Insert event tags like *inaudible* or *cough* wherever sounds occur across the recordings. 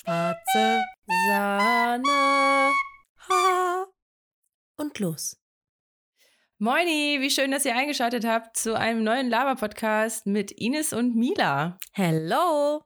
Schwarze Sahne. Ha. Und los. Moini, wie schön, dass ihr eingeschaltet habt zu einem neuen Lava-Podcast mit Ines und Mila. Hello.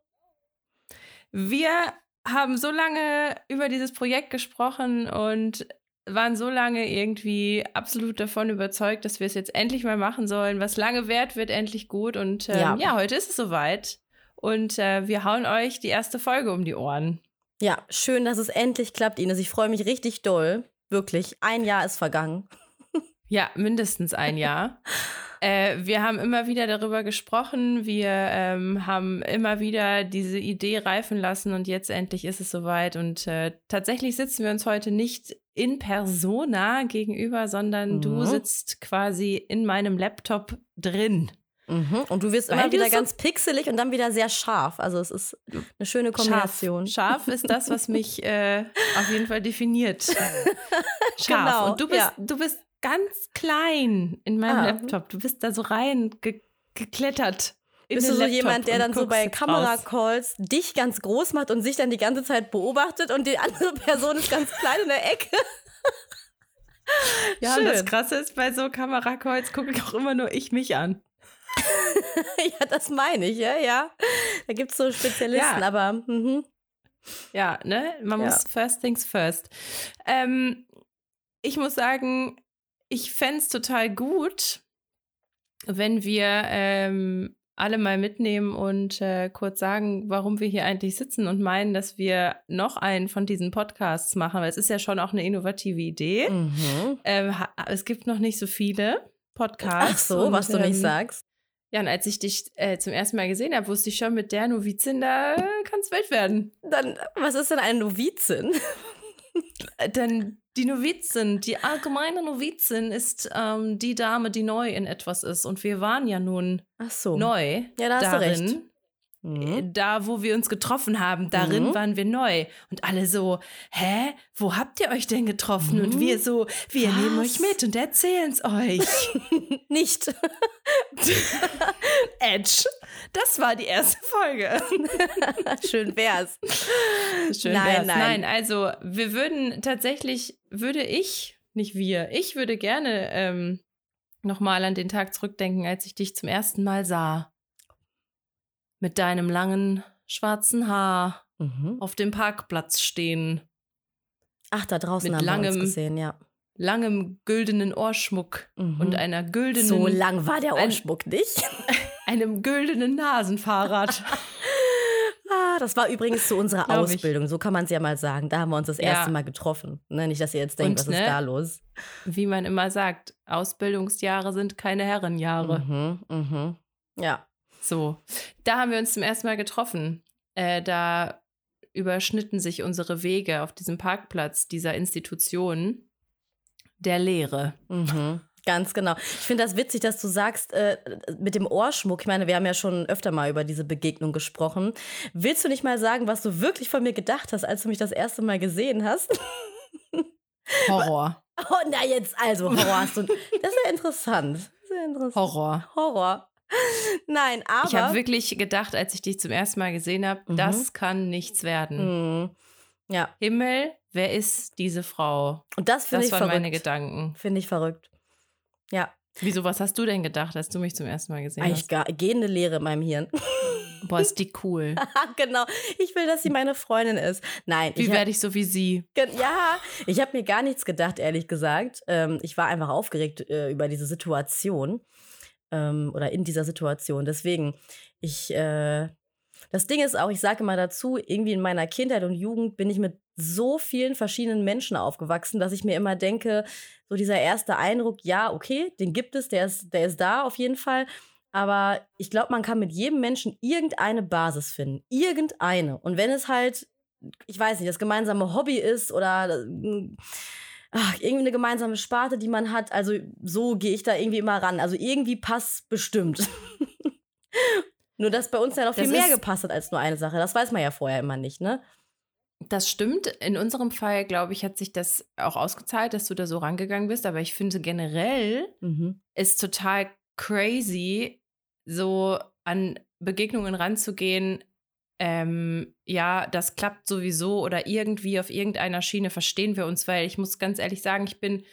Wir haben so lange über dieses Projekt gesprochen und waren so lange irgendwie absolut davon überzeugt, dass wir es jetzt endlich mal machen sollen. Was lange währt, wird endlich gut. Und ähm, ja. ja. heute ist es soweit. Und äh, wir hauen euch die erste Folge um die Ohren. Ja, schön, dass es endlich klappt, Ines. Ich freue mich richtig doll. Wirklich. Ein Jahr ist vergangen. *laughs* Ja, mindestens ein Jahr. *laughs* äh, wir haben immer wieder darüber gesprochen. Wir ähm, haben immer wieder diese Idee reifen lassen und jetzt endlich ist es soweit. Und äh, tatsächlich sitzen wir uns heute nicht in persona gegenüber, sondern mhm. du sitzt quasi in meinem Laptop drin. Mhm. Und du wirst Weil immer wieder so ganz pixelig und dann wieder sehr scharf. Also es ist eine schöne Kombination. Scharf, scharf ist das, was mich *laughs* äh, auf jeden Fall definiert. *laughs* scharf. Genau, und du bist, ja. du bist ganz klein in meinem ah. Laptop. Du bist da so rein ge geklettert. Bist du so Laptop jemand, der dann so bei Kameracalls dich ganz groß macht und sich dann die ganze Zeit beobachtet und die andere *laughs* Person ist ganz klein in der Ecke? ja, Schön. und das Krasse ist, bei so Kameracalls gucke ich auch immer nur ich mich an. *laughs* ja, das meine ich, ja, ja. Da gibt es so Spezialisten, ja. aber. Mhm. Ja, ne? Man ja. muss first things first. Ähm, ich muss sagen, ich fände es total gut, wenn wir ähm, alle mal mitnehmen und äh, kurz sagen, warum wir hier eigentlich sitzen und meinen, dass wir noch einen von diesen Podcasts machen, weil es ist ja schon auch eine innovative Idee. Mhm. Ähm, es gibt noch nicht so viele Podcasts. Ach so, was du ähm, nicht sagst. Ja, und als ich dich äh, zum ersten Mal gesehen habe, wusste ich schon, mit der Novizin, da kann es Welt werden. Dann, was ist denn eine Novizin? Äh, dann die Novizin, die allgemeine Novizin ist ähm, die Dame, die neu in etwas ist. Und wir waren ja nun so. neu ja, da hast darin. Recht. Mhm. Da, wo wir uns getroffen haben, darin mhm. waren wir neu. Und alle so, hä? Wo habt ihr euch denn getroffen? Mhm. Und wir mhm. so, wir Was? nehmen euch mit und erzählen es euch. *laughs* Nicht. *laughs* Edge. Das war die erste Folge. *laughs* Schön wär's. Schön nein, wär's. Nein. nein, also wir würden tatsächlich, würde ich, nicht wir, ich würde gerne ähm, nochmal an den Tag zurückdenken, als ich dich zum ersten Mal sah mit deinem langen schwarzen Haar mhm. auf dem Parkplatz stehen. Ach, da draußen mit haben langem, wir uns gesehen, ja. Langem güldenen Ohrschmuck mhm. und einer güldenen. So lang war der Ohrschmuck ein, nicht. *laughs* einem güldenen Nasenfahrrad. *laughs* ah, das war übrigens zu unserer Glaub Ausbildung, ich. so kann man es ja mal sagen. Da haben wir uns das erste ja. Mal getroffen. Ne, nicht, dass ihr jetzt denkt, und, was ne, ist da los? Wie man immer sagt, Ausbildungsjahre sind keine Herrenjahre. Mhm, mhm. Ja, so, da haben wir uns zum ersten Mal getroffen. Äh, da überschnitten sich unsere Wege auf diesem Parkplatz dieser Institution der Lehre. Mhm. Ganz genau. Ich finde das witzig, dass du sagst, äh, mit dem Ohrschmuck, ich meine, wir haben ja schon öfter mal über diese Begegnung gesprochen. Willst du nicht mal sagen, was du wirklich von mir gedacht hast, als du mich das erste Mal gesehen hast? *laughs* Horror. Oh, na jetzt also, Horror hast du. Das ist ja interessant. Sehr interessant. Horror. Horror. Nein, aber. Ich habe wirklich gedacht, als ich dich zum ersten Mal gesehen habe, mhm. das kann nichts werden. Mhm. Ja. Himmel, wer ist diese Frau? Und das finde ich verrückt. Das waren meine Gedanken. Finde ich verrückt. Ja. Wieso, was hast du denn gedacht, als du mich zum ersten Mal gesehen Eigentlich hast? Gehende Leere in meinem Hirn. *laughs* Boah, ist die cool. *laughs* genau. Ich will, dass sie meine Freundin ist. Nein. Wie werde ich so wie sie? Ja, ich habe mir gar nichts gedacht, ehrlich gesagt. Ähm, ich war einfach aufgeregt äh, über diese Situation ähm, oder in dieser Situation. Deswegen, ich, äh, das Ding ist auch, ich sage mal dazu, irgendwie in meiner Kindheit und Jugend bin ich mit so vielen verschiedenen Menschen aufgewachsen, dass ich mir immer denke, so dieser erste Eindruck, ja, okay, den gibt es, der ist, der ist da auf jeden Fall. Aber ich glaube, man kann mit jedem Menschen irgendeine Basis finden. Irgendeine. Und wenn es halt, ich weiß nicht, das gemeinsame Hobby ist oder ach, irgendwie eine gemeinsame Sparte, die man hat. Also so gehe ich da irgendwie immer ran. Also irgendwie passt bestimmt. *laughs* nur, dass bei uns ja noch viel mehr gepasst hat als nur eine Sache. Das weiß man ja vorher immer nicht, ne? Das stimmt. In unserem Fall, glaube ich, hat sich das auch ausgezahlt, dass du da so rangegangen bist. Aber ich finde generell mhm. ist total crazy, so an Begegnungen ranzugehen, ähm, ja, das klappt sowieso oder irgendwie auf irgendeiner Schiene verstehen wir uns, weil ich muss ganz ehrlich sagen, ich bin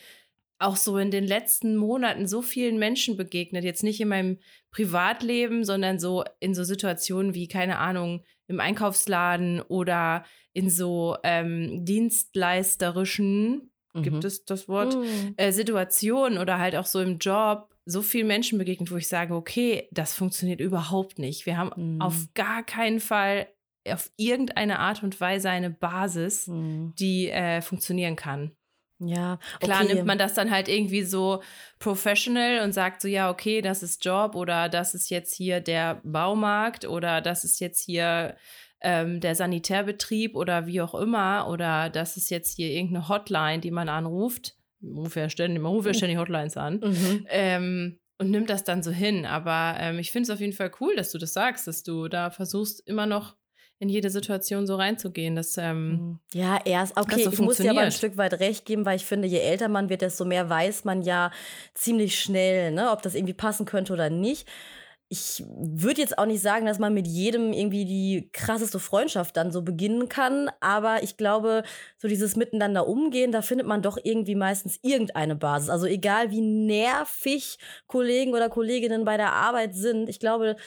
auch so in den letzten Monaten so vielen Menschen begegnet, jetzt nicht in meinem Privatleben, sondern so in so Situationen wie, keine Ahnung, im Einkaufsladen oder in so ähm, dienstleisterischen, mhm. gibt es das Wort, mhm. äh, Situationen oder halt auch so im Job so vielen Menschen begegnet, wo ich sage, okay, das funktioniert überhaupt nicht. Wir haben mhm. auf gar keinen Fall auf irgendeine Art und Weise eine Basis, mhm. die äh, funktionieren kann. Ja, okay. klar nimmt man das dann halt irgendwie so professional und sagt so, ja, okay, das ist Job oder das ist jetzt hier der Baumarkt oder das ist jetzt hier ähm, der Sanitärbetrieb oder wie auch immer oder das ist jetzt hier irgendeine Hotline, die man anruft. Ruft ja ständig, man ruft ja ständig Hotlines an. Mhm. Ähm, und nimmt das dann so hin. Aber ähm, ich finde es auf jeden Fall cool, dass du das sagst, dass du da versuchst, immer noch in jede Situation so reinzugehen. Dass, ähm, mhm. ja, erst, okay, so ich muss dir aber ein Stück weit recht geben, weil ich finde, je älter man wird, desto mehr weiß man ja ziemlich schnell, ne, ob das irgendwie passen könnte oder nicht. Ich würde jetzt auch nicht sagen, dass man mit jedem irgendwie die krasseste Freundschaft dann so beginnen kann, aber ich glaube, so dieses Miteinander umgehen, da findet man doch irgendwie meistens irgendeine Basis. Also egal wie nervig Kollegen oder Kolleginnen bei der Arbeit sind, ich glaube,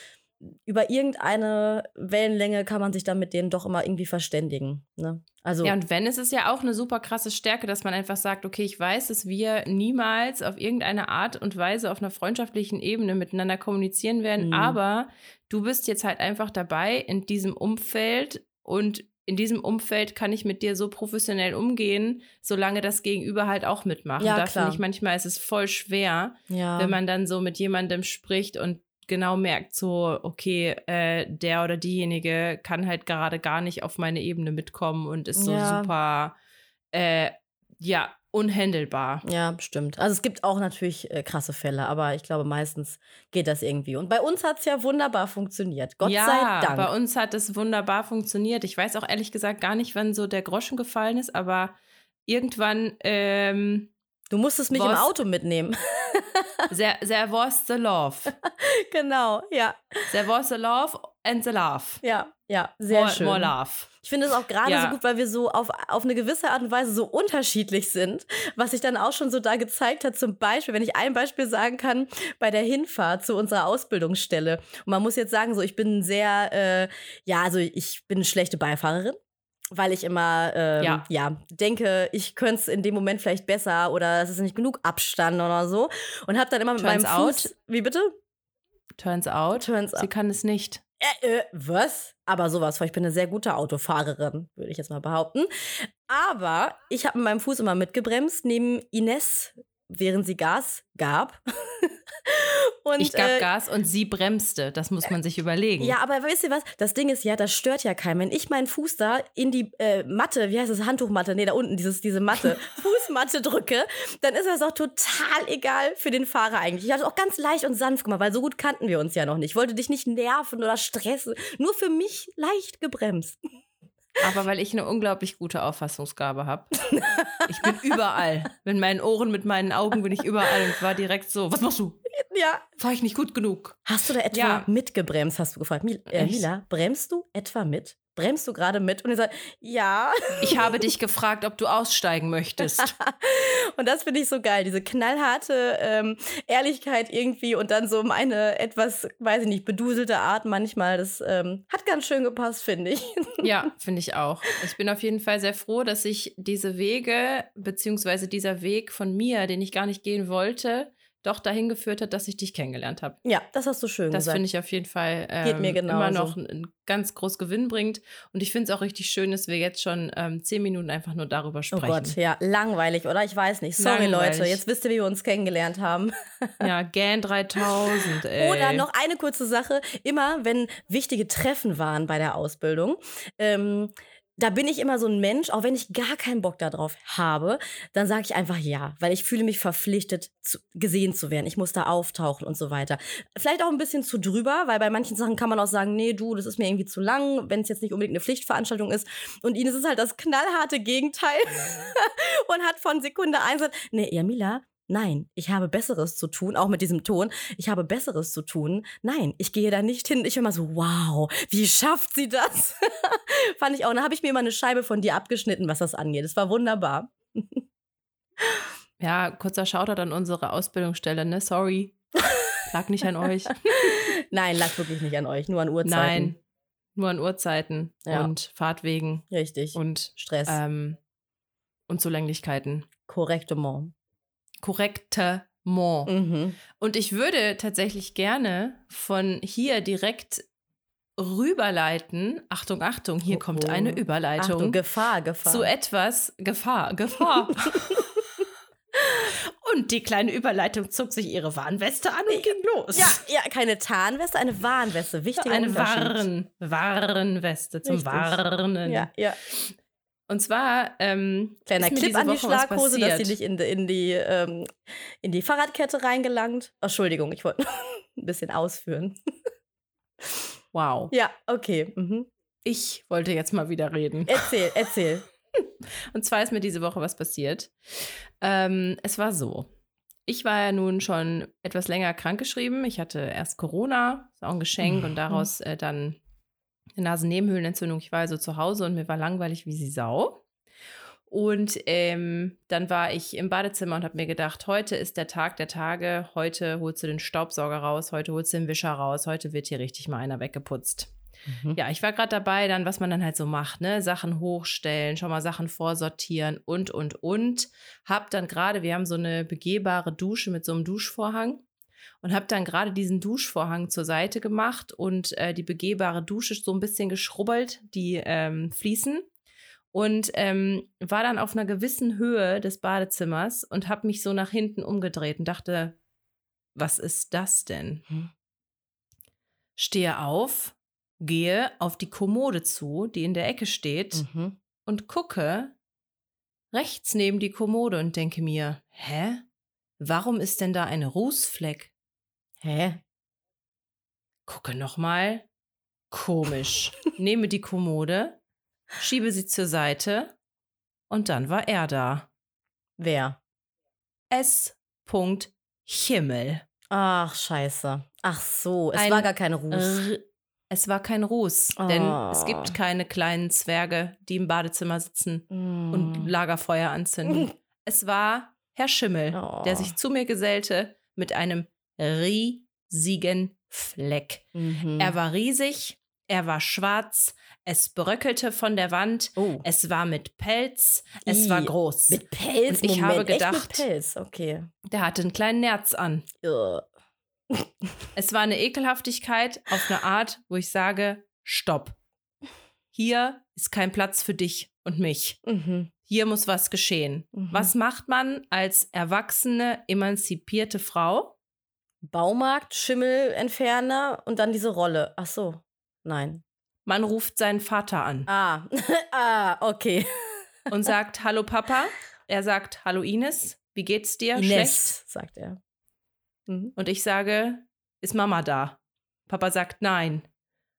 über irgendeine Wellenlänge kann man sich dann mit denen doch immer irgendwie verständigen. Ne? Also ja, und wenn, ist es ja auch eine super krasse Stärke, dass man einfach sagt, okay, ich weiß, dass wir niemals auf irgendeine Art und Weise auf einer freundschaftlichen Ebene miteinander kommunizieren werden, mhm. aber du bist jetzt halt einfach dabei in diesem Umfeld und in diesem Umfeld kann ich mit dir so professionell umgehen, solange das Gegenüber halt auch mitmacht. Ja, da finde ich manchmal ist es voll schwer, ja. wenn man dann so mit jemandem spricht und genau merkt, so, okay, äh, der oder diejenige kann halt gerade gar nicht auf meine Ebene mitkommen und ist so ja. super, äh, ja, unhandelbar. Ja, stimmt. Also es gibt auch natürlich äh, krasse Fälle, aber ich glaube, meistens geht das irgendwie. Und bei uns hat es ja wunderbar funktioniert. Gott ja, sei Dank. Bei uns hat es wunderbar funktioniert. Ich weiß auch ehrlich gesagt gar nicht, wann so der Groschen gefallen ist, aber irgendwann ähm, Du musstest mich was, im Auto mitnehmen. *laughs* there, there was the love. genau, ja. There was the love and the love. Ja, ja, sehr more, schön. More love. Ich finde es auch gerade ja. so gut, weil wir so auf, auf eine gewisse Art und Weise so unterschiedlich sind, was sich dann auch schon so da gezeigt hat. Zum Beispiel, wenn ich ein Beispiel sagen kann, bei der Hinfahrt zu unserer Ausbildungsstelle. Und man muss jetzt sagen, so ich bin sehr, äh, ja, also ich bin eine schlechte Beifahrerin weil ich immer ähm, ja. ja. denke, ich könnte es in dem Moment vielleicht besser oder es ist nicht genug Abstand oder so. Und habe dann immer mit Turns meinem Fuß. Out. Wie bitte? Turns out. Turns Sie kann es nicht. Äh, äh, was? Aber sowas, weil ich bin eine sehr gute Autofahrerin, würde ich jetzt mal behaupten. Aber ich habe mit meinem Fuß immer mitgebremst, neben Ines, während sie Gas gab. *laughs* *laughs* und, ich gab äh, Gas und sie bremste. Das muss man sich überlegen. Ja, aber wisst ihr was? Das Ding ist ja, das stört ja keinen. Wenn ich meinen Fuß da in die äh, Matte, wie heißt das, Handtuchmatte, nee, da unten, dieses, diese Matte, *laughs* Fußmatte drücke, dann ist das auch total egal für den Fahrer eigentlich. Ich hatte auch ganz leicht und sanft gemacht, weil so gut kannten wir uns ja noch nicht. Ich wollte dich nicht nerven oder stressen. Nur für mich leicht gebremst. Aber weil ich eine unglaublich gute Auffassungsgabe habe. Ich bin überall. Mit meinen Ohren, mit meinen Augen bin ich überall und war direkt so, was machst du? Ja. War ich nicht gut genug? Hast du da etwa ja. mitgebremst, hast du gefragt. Mil äh, Mila, bremst du etwa mit? Bremst du gerade mit? Und er sagt, ja. Ich habe *laughs* dich gefragt, ob du aussteigen möchtest. *laughs* und das finde ich so geil, diese knallharte ähm, Ehrlichkeit irgendwie und dann so meine etwas, weiß ich nicht, beduselte Art manchmal. Das ähm, hat ganz schön gepasst, finde ich. *laughs* ja, finde ich auch. Ich bin auf jeden Fall sehr froh, dass ich diese Wege, beziehungsweise dieser Weg von mir, den ich gar nicht gehen wollte, doch dahin geführt hat, dass ich dich kennengelernt habe. Ja, das hast du schön das gesagt. Das finde ich auf jeden Fall ähm, immer noch einen ganz groß Gewinn bringt. Und ich finde es auch richtig schön, dass wir jetzt schon ähm, zehn Minuten einfach nur darüber sprechen. Oh Gott, ja, langweilig, oder? Ich weiß nicht. Sorry, langweilig. Leute, jetzt wisst ihr, wie wir uns kennengelernt haben. *laughs* ja, GAN 3000, ey. Oder noch eine kurze Sache. Immer, wenn wichtige Treffen waren bei der Ausbildung, ähm, da bin ich immer so ein Mensch, auch wenn ich gar keinen Bock darauf habe, dann sage ich einfach ja, weil ich fühle mich verpflichtet, zu, gesehen zu werden. Ich muss da auftauchen und so weiter. Vielleicht auch ein bisschen zu drüber, weil bei manchen Sachen kann man auch sagen, nee, du, das ist mir irgendwie zu lang, wenn es jetzt nicht unbedingt eine Pflichtveranstaltung ist. Und Ines ist halt das knallharte Gegenteil *laughs* und hat von Sekunde eins gesagt, nee, Jamila, Nein, ich habe Besseres zu tun, auch mit diesem Ton. Ich habe Besseres zu tun. Nein, ich gehe da nicht hin. Ich bin immer so, wow, wie schafft sie das? *laughs* Fand ich auch. Da habe ich mir mal eine Scheibe von dir abgeschnitten, was das angeht. Es war wunderbar. ja, kurzer Shoutout an unsere Ausbildungsstelle, ne? Sorry. Lag nicht an euch. *laughs* Nein, lag wirklich nicht an euch, nur an Uhrzeiten. Nein, nur an Uhrzeiten ja. und Fahrtwegen. Richtig. Und Stress. Ähm, und Zulänglichkeiten. Korrektement. Korrektement. Mhm. Und ich würde tatsächlich gerne von hier direkt rüberleiten. Achtung, Achtung, hier oh, kommt eine Überleitung. Achtung, Gefahr, Gefahr. Zu etwas, Gefahr, Gefahr. *laughs* *laughs* Und die kleine Überleitung zog sich ihre Warnweste an und ging los. Ja, ja, keine Tarnweste, eine Warnweste. Wichtiger Eine Warn, Warnweste zum Richtig. Warnen. Ja, ja. Und zwar ähm, kleiner Clip an die Schlaghose, dass sie nicht in, in, die, ähm, in die Fahrradkette reingelangt. Oh, Entschuldigung, ich wollte *laughs* ein bisschen ausführen. Wow. Ja, okay. Mhm. Ich wollte jetzt mal wieder reden. Erzähl, erzähl. *laughs* Und zwar ist mir diese Woche was passiert. Ähm, es war so. Ich war ja nun schon etwas länger krankgeschrieben. Ich hatte erst Corona, ist auch ein Geschenk, mhm. und daraus äh, dann eine Nasennebenhöhlenentzündung. Ich war also zu Hause und mir war langweilig wie sie Sau. Und ähm, dann war ich im Badezimmer und habe mir gedacht, heute ist der Tag der Tage, heute holst du den Staubsauger raus, heute holst du den Wischer raus, heute wird hier richtig mal einer weggeputzt. Mhm. Ja, ich war gerade dabei, dann, was man dann halt so macht, ne? Sachen hochstellen, schon mal Sachen vorsortieren und, und, und. Hab dann gerade, wir haben so eine begehbare Dusche mit so einem Duschvorhang und habe dann gerade diesen Duschvorhang zur Seite gemacht und äh, die begehbare Dusche so ein bisschen geschrubbelt, die ähm, Fliesen. Und ähm, war dann auf einer gewissen Höhe des Badezimmers und habe mich so nach hinten umgedreht und dachte, was ist das denn? Hm. Stehe auf, gehe auf die Kommode zu, die in der Ecke steht, mhm. und gucke rechts neben die Kommode und denke mir, hä? Warum ist denn da ein Rußfleck? Hä? Gucke nochmal. Komisch. *laughs* Nehme die Kommode, schiebe sie zur Seite und dann war er da. Wer? S. Himmel. Ach, scheiße. Ach so, es ein war gar kein Ruß. Es war kein Ruß, oh. denn es gibt ah. keine kleinen Zwerge, die im Badezimmer sitzen mm. und Lagerfeuer anzünden. *laughs* Es war Herr Schimmel, oh. der sich zu mir gesellte mit einem riesigen Fleck. Mhm. Er war riesig, er war schwarz, es bröckelte von der Wand, oh. es war mit Pelz, es I. war groß. Mit Pelz? Und ich Moment, habe gedacht, mit Pelz, okay. Der hatte einen kleinen Nerz an. Es war eine Ekelhaftigkeit auf eine Art, wo ich sage, stopp. Hier ist kein Platz für dich und mich. Mhm. Hier muss was geschehen. Mhm. Was macht man als erwachsene, emanzipierte Frau? Baumarkt, Schimmelentferner und dann diese Rolle. Ach so, nein. Man ruft seinen Vater an. Ah, *laughs* ah, okay. und sagt, hallo Papa. Er sagt, hallo Ines, wie geht's dir? Ines, Schlecht, sagt er. Mhm. Und ich sage, ist Mama da? Papa sagt, nein.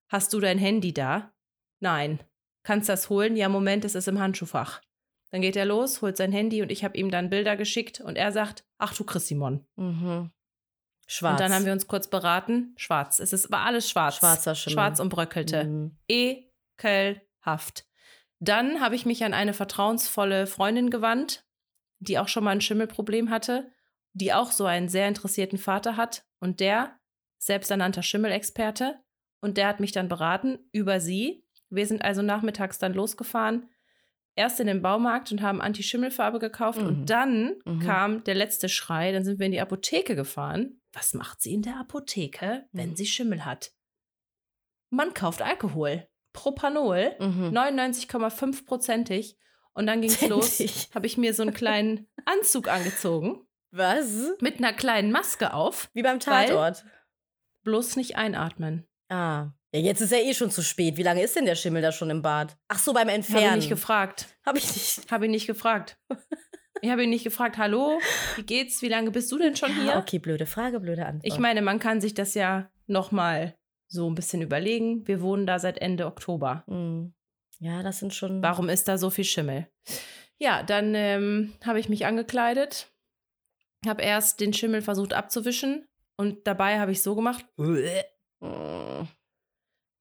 Hast du dein Handy da? Nein. Kannst das holen? Ja, Moment, es ist im Handschuhfach. Dann geht er los, holt sein Handy und ich habe ihm dann Bilder geschickt und er sagt, ach du Chris Simon. Mhm. Schwarz. Und dann haben wir uns kurz beraten. Schwarz. Es ist, war alles schwarz. Schwarzer Schimmel. Schwarz und bröckelte. Mhm. Ekelhaft. Dann habe ich mich an eine vertrauensvolle Freundin gewandt, die auch schon mal ein Schimmelproblem hatte die auch so einen sehr interessierten Vater hat und der, selbsternannter Schimmelexperte, und der hat mich dann beraten über sie. Wir sind also nachmittags dann losgefahren, erst in den Baumarkt und haben Anti-Schimmelfarbe gekauft mhm. und dann mhm. kam der letzte Schrei, dann sind wir in die Apotheke gefahren. Was macht sie in der Apotheke, wenn mhm. sie Schimmel hat? Man kauft Alkohol. Propanol, mhm. 99,5-prozentig. Und dann ging es los, habe ich mir so einen kleinen Anzug angezogen was? Mit einer kleinen Maske auf. Wie beim Tatort. Bloß nicht einatmen. Ah. Ja, jetzt ist ja eh schon zu spät. Wie lange ist denn der Schimmel da schon im Bad? Ach so, beim Entfernen. Habe ich nicht gefragt. Habe ich nicht. Habe ihn nicht gefragt. Ich habe ihn nicht gefragt, hallo, wie geht's? Wie lange bist du denn schon hier? Okay, blöde Frage, blöde Antwort. Ich meine, man kann sich das ja noch mal so ein bisschen überlegen. Wir wohnen da seit Ende Oktober. Mhm. Ja, das sind schon. Warum ist da so viel Schimmel? Ja, dann ähm, habe ich mich angekleidet, habe erst den Schimmel versucht abzuwischen und dabei habe ich so gemacht. Mm.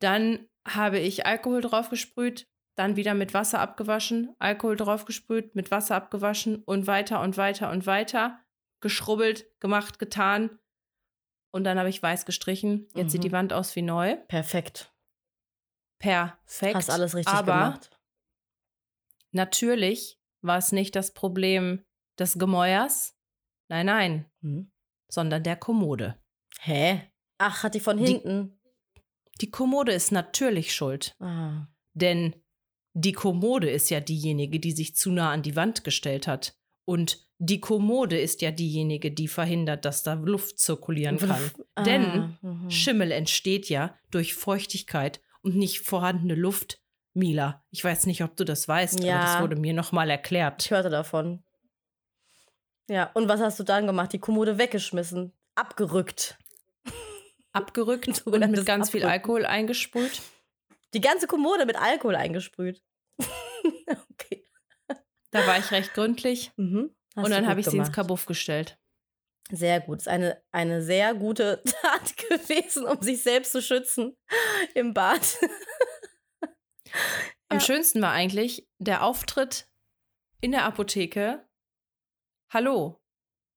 Dann habe ich Alkohol draufgesprüht, dann wieder mit Wasser abgewaschen, Alkohol draufgesprüht, mit Wasser abgewaschen und weiter und weiter und weiter. Geschrubbelt, gemacht, getan. Und dann habe ich weiß gestrichen. Jetzt Mhm. sieht die Wand aus wie neu. Perfekt. Perfekt. Hast alles richtig Aber gemacht. natürlich war es nicht das Problem des Gemäuers. Nein, nein, Hm. sondern der Kommode. Hä? Ach, hat die von Die- hinten. Die Kommode ist natürlich schuld. Ah. Denn die Kommode ist ja diejenige, die sich zu nah an die Wand gestellt hat. Und die Kommode ist ja diejenige, die verhindert, dass da Luft zirkulieren kann. Ah, Denn mhm. Schimmel entsteht ja durch Feuchtigkeit und nicht vorhandene Luft. Mila, ich weiß nicht, ob du das weißt, aber Ja. das wurde mir nochmal erklärt. Ich hörte davon. Ja, und was hast du dann gemacht? Die Kommode weggeschmissen, abgerückt. Abgerückt *laughs* und mit ganz viel Abrücken. Alkohol eingesprüht. Die ganze Kommode mit Alkohol eingesprüht. *laughs* okay. Da war ich recht gründlich. Mhm. Und dann habe ich sie ins gemacht. Kabuff gestellt. Sehr gut. Ist eine, eine sehr gute *laughs* Tat gewesen, um sich selbst zu schützen *laughs* im Bad. Am Ja. schönsten war eigentlich der Auftritt in der Apotheke. Hallo,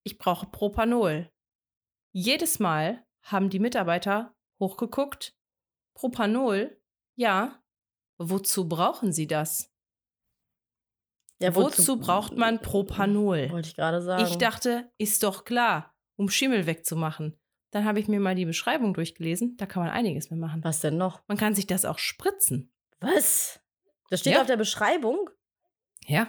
ich brauche Propanol. Jedes Mal haben die Mitarbeiter hochgeguckt. Propanol? Ja. Wozu brauchen Sie das? Ja, wozu, braucht man Propanol? Wollte ich gerade sagen. Ich dachte, ist doch klar, um Schimmel wegzumachen. Dann habe ich mir mal die Beschreibung durchgelesen. Da kann man einiges mehr machen. Was denn noch? Man kann sich das auch spritzen. Was? Das steht Ja. auf der Beschreibung? Ja.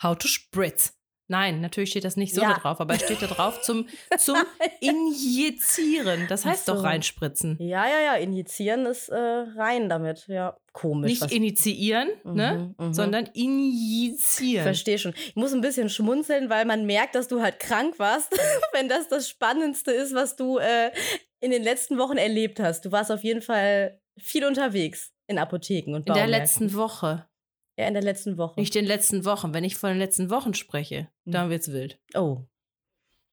How to spritz. Nein, natürlich steht das nicht so Ja. da drauf, aber es steht da drauf zum, *laughs* zum Injizieren. Das heißt doch so. reinspritzen. Ja, ja, ja. Injizieren ist äh, rein damit. Ja, komisch. Nicht was- initiieren, ne? Mhm, mhm. sondern injizieren. Verstehe schon. Ich muss ein bisschen schmunzeln, weil man merkt, dass du halt krank warst, *laughs* wenn das das Spannendste ist, was du äh, in den letzten Wochen erlebt hast. Du warst auf jeden Fall viel unterwegs in Apotheken und In der Baumärkten. letzten Woche. Ja, in der letzten Woche. Nicht in den letzten Wochen. Wenn ich von den letzten Wochen spreche, Mhm. dann wird's wild. Oh.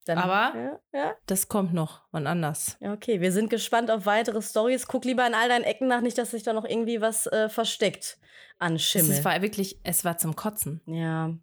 Dann, Aber- Ja, ja, Das kommt noch, wann anders. ja, okay. Wir sind gespannt auf weitere Stories. Guck lieber in all deinen Ecken nach, nicht, dass sich da noch irgendwie was äh, versteckt an Schimmel. Es war wirklich, es war zum Kotzen. Ja.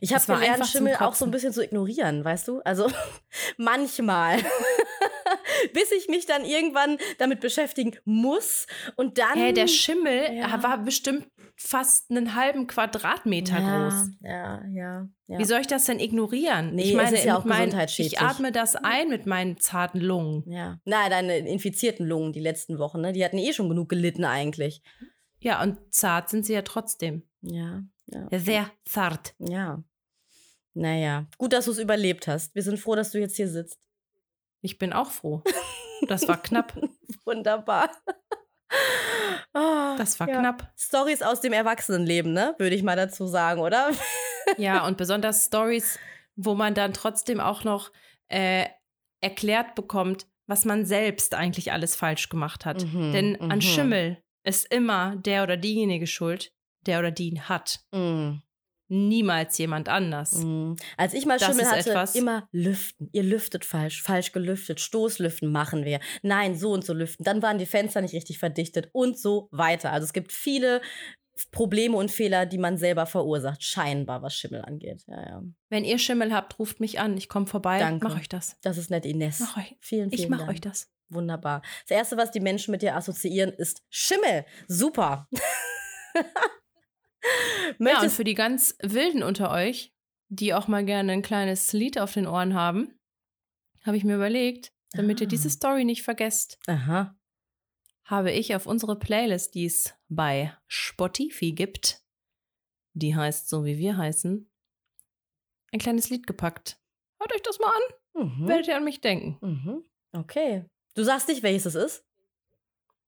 Ich habe gelernt, Schimmel auch so ein bisschen zu ignorieren, weißt du? Also *laughs* manchmal. *laughs* Bis ich mich dann irgendwann damit beschäftigen muss und dann. Hey, der Schimmel Ja. war bestimmt fast einen halben Quadratmeter ja, groß. Ja, ja, ja. Wie soll ich das denn ignorieren? Nee, ich meine, ist ja auch gesundheitsschädlich. ich atme das ein mit meinen zarten Lungen. ja. Na, deine infizierten Lungen die letzten Wochen, ne? Die hatten eh schon genug gelitten eigentlich. Ja, und zart sind sie ja trotzdem. Ja, ja. Ja, sehr zart. Ja. Naja, gut, dass du es überlebt hast. Wir sind froh, dass du jetzt hier sitzt. Ich bin auch froh. Das war knapp. *laughs* Wunderbar. *laughs* Ah, Das war ja. knapp. Stories aus dem Erwachsenenleben, ne? Würde ich mal dazu sagen, oder? Ja, und besonders Stories, wo man dann trotzdem auch noch äh, erklärt bekommt, was man selbst eigentlich alles falsch gemacht hat. Mhm, Denn an mhm. Schimmel ist immer der oder diejenige schuld, der oder die ihn hat. Mm, Niemals jemand anders. mm. Als ich mal Das Schimmel hatte, etwas- immer lüften. Ihr lüftet falsch, falsch gelüftet. Stoßlüften machen wir. Nein, so und so lüften. Dann waren die Fenster nicht richtig verdichtet und so weiter. Also es gibt viele Probleme und Fehler, die man selber verursacht, scheinbar, was Schimmel angeht. Ja, ja. Wenn ihr Schimmel habt, ruft mich an. Ich komme vorbei. Danke. Mach euch das. Das ist nett, Ines. Mach euch. Vielen, vielen Ich mach Dank. euch das. Wunderbar. Das Erste, was die Menschen mit dir assoziieren, ist Schimmel. Super. *laughs* Ja, und Möchtest für die ganz Wilden unter euch, die auch mal gerne ein kleines Lied auf den Ohren haben, habe ich mir überlegt, damit ihr Ah. diese Story nicht vergesst, Aha. habe ich auf unsere Playlist, die es bei Spotify gibt, die heißt so wie wir heißen, ein kleines Lied gepackt. Hört euch das mal an, Mhm. werdet ihr an mich denken. Mhm. Okay. Du sagst nicht, welches es ist?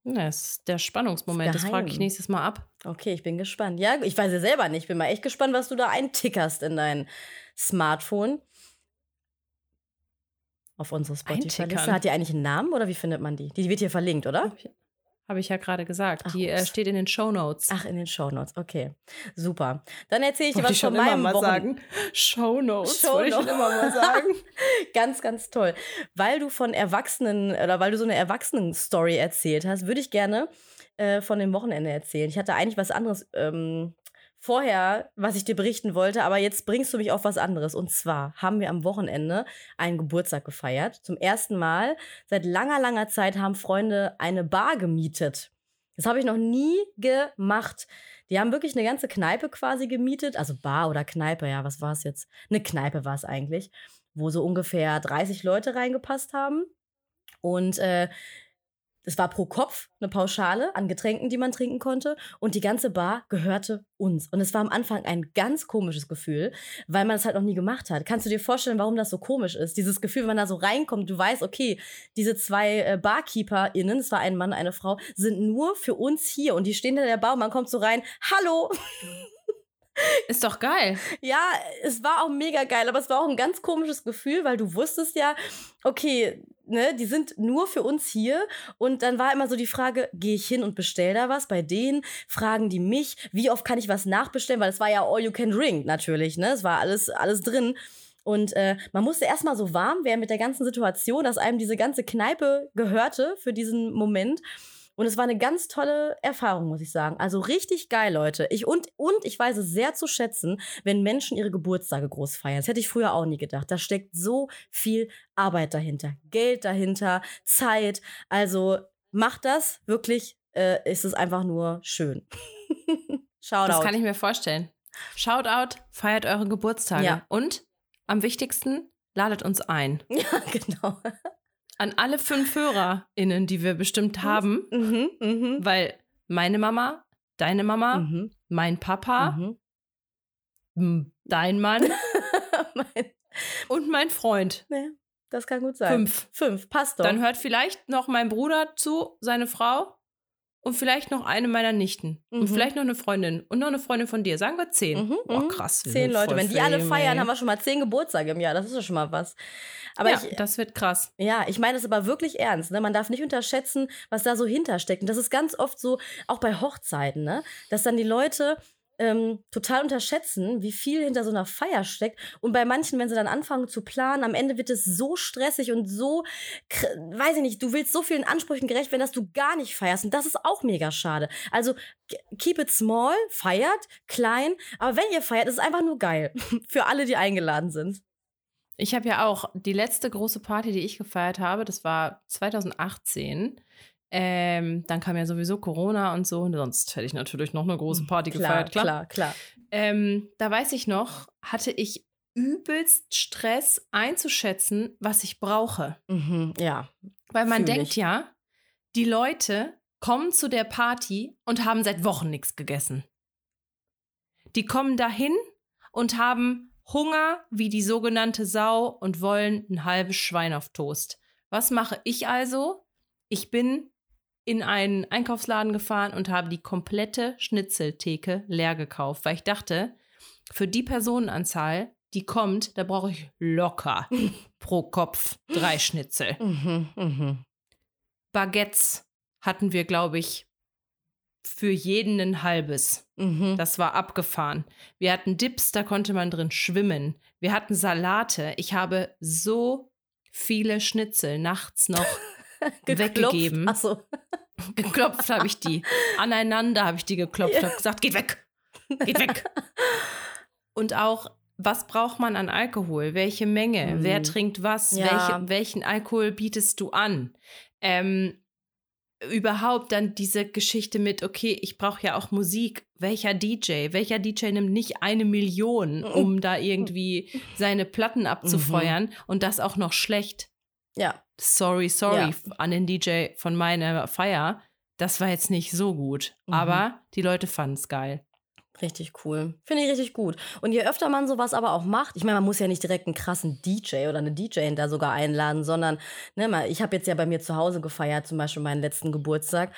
Das ist der Spannungsmoment, das frage ich nächstes Mal ab. Okay, ich bin gespannt. Ja, ich weiß ja selber nicht. Ich bin mal echt gespannt, was du da eintickerst in dein Smartphone. Auf unsere Spotify-Liste. Hat die eigentlich einen Namen oder wie findet man die? Die wird hier verlinkt, oder? Habe ich ja gerade gesagt. Ach, die äh, steht in den Show Notes. Ach, in den Show Notes. Okay, super. Dann erzähle ich dir was ich von meinem immer mal Wochen sagen. Show Notes. Show Wollte ich immer mal sagen. *laughs* ganz, ganz toll. Weil du von Erwachsenen oder weil du so eine Erwachsenen-Story erzählt hast, würde ich gerne äh, von dem Wochenende erzählen. Ich hatte eigentlich was anderes ähm, vorher, was ich dir berichten wollte, aber jetzt bringst du mich auf was anderes. Und zwar haben wir am Wochenende einen Geburtstag gefeiert. Zum ersten Mal seit langer, langer Zeit haben Freunde eine Bar gemietet. Das habe ich noch nie gemacht. Die haben wirklich eine ganze Kneipe quasi gemietet. Also Bar oder Kneipe, ja, was war es jetzt? Eine Kneipe war es eigentlich, wo so ungefähr 30 Leute reingepasst haben. Und äh, es war pro Kopf eine Pauschale an Getränken, die man trinken konnte. Und die ganze Bar gehörte uns. Und es war am Anfang ein ganz komisches Gefühl, weil man es halt noch nie gemacht hat. Kannst du dir vorstellen, warum das so komisch ist? Dieses Gefühl, wenn man da so reinkommt, du weißt, okay, diese zwei äh, BarkeeperInnen, es war ein Mann, eine Frau, sind nur für uns hier. Und die stehen in der Bar und man kommt so rein, hallo! Ist doch geil. Ja, es war auch mega geil, aber es war auch ein ganz komisches Gefühl, weil du wusstest ja, okay, ne, die sind nur für uns hier. Und dann war immer so die Frage, gehe ich hin und bestell da was bei denen? Fragen die mich, wie oft kann ich was nachbestellen? Weil es war ja all you can drink natürlich, ne? Es war alles, alles drin. Und äh, man musste erstmal so warm werden mit der ganzen Situation, dass einem diese ganze Kneipe gehörte für diesen Moment. Und es war eine ganz tolle Erfahrung, muss ich sagen. Also richtig geil, Leute. Ich, und, und ich weiß es sehr zu schätzen, wenn Menschen ihre Geburtstage groß feiern. Das hätte ich früher auch nie gedacht. Da steckt so viel Arbeit dahinter, Geld dahinter, Zeit. Also macht das wirklich, äh, ist es einfach nur schön. *laughs* Shoutout. Das kann ich mir vorstellen. Shoutout, feiert eure Geburtstage. Ja. Und am wichtigsten, ladet uns ein. *laughs* Ja, genau an alle fünf HörerInnen, die wir bestimmt haben, mhm, mh. weil meine Mama, deine Mama, mhm. mein Papa, mhm. dein Mann *laughs* mein und mein Freund. Ja, das kann gut sein. Fünf. Fünf, passt doch. Dann hört vielleicht noch mein Bruder zu, seine Frau und vielleicht noch eine meiner Nichten. Mhm. Und vielleicht noch eine Freundin. Und noch eine Freundin von dir. Sagen wir zehn. Mhm, oh, krass. Zehn Leute. Wenn die alle feiern, ey. haben wir schon mal zehn Geburtstage im Jahr. Das ist ja schon mal was. Aber ja, ich, das wird krass. Ja, ich meine das aber wirklich ernst. Ne? Man darf nicht unterschätzen, was da so hintersteckt. Und das ist ganz oft so, auch bei Hochzeiten, ne? dass dann die Leute ähm, total unterschätzen, wie viel hinter so einer Feier steckt. Und bei manchen, wenn sie dann anfangen zu planen, am Ende wird es so stressig und so, weiß ich nicht, du willst so vielen Ansprüchen gerecht werden, dass du gar nicht feierst. Und das ist auch mega schade. Also keep it small, feiert, klein, aber wenn ihr feiert, ist es einfach nur geil. *laughs* Für alle, die eingeladen sind. Ich habe ja auch die letzte große Party, die ich gefeiert habe, das war 2018. Ähm, dann kam ja sowieso Corona und so, und sonst hätte ich natürlich noch eine große hm, Party klar, gefeiert. Klar, klar, klar. Ähm, da weiß ich noch, hatte ich übelst Stress einzuschätzen, was ich brauche. Mhm, ja. Weil man denkt ich. ja, die Leute kommen zu der Party und haben seit Wochen nichts gegessen. Die kommen dahin und haben Hunger wie die sogenannte Sau und wollen ein halbes Schwein auf Toast. Was mache ich also? Ich bin in einen Einkaufsladen gefahren und habe die komplette Schnitzeltheke leer gekauft, weil ich dachte, für die Personenanzahl, die kommt, da brauche ich locker *laughs* pro Kopf drei Schnitzel. Mhm, mh. Baguettes hatten wir, glaube ich, für jeden ein halbes. Mhm. Das war abgefahren. Wir hatten Dips, da konnte man drin schwimmen. Wir hatten Salate. Ich habe so viele Schnitzel nachts noch *laughs* *laughs* weggegeben. Ach so. *laughs* Geklopft habe ich die. Aneinander habe ich die geklopft. Habe gesagt, geht weg. Geht weg. *laughs* Und auch, was braucht man an Alkohol? Welche Menge? Mhm. Wer trinkt was? Ja. Welche, welchen Alkohol bietest du an? Ähm, überhaupt dann diese Geschichte mit, okay, ich brauche ja auch Musik. Welcher DJ? Welcher DJ nimmt nicht eine Million, um da irgendwie seine Platten abzufeuern mhm. und das auch noch schlecht? Ja. Sorry, sorry ja. an den DJ von meiner Feier. Das war jetzt nicht so gut. Mhm. Aber die Leute fanden es geil. Richtig cool. Finde ich richtig gut. Und je öfter man sowas aber auch macht, ich meine, man muss ja nicht direkt einen krassen DJ oder eine DJ da sogar einladen, sondern, ne, mal, ich habe jetzt ja bei mir zu Hause gefeiert, zum Beispiel meinen letzten Geburtstag.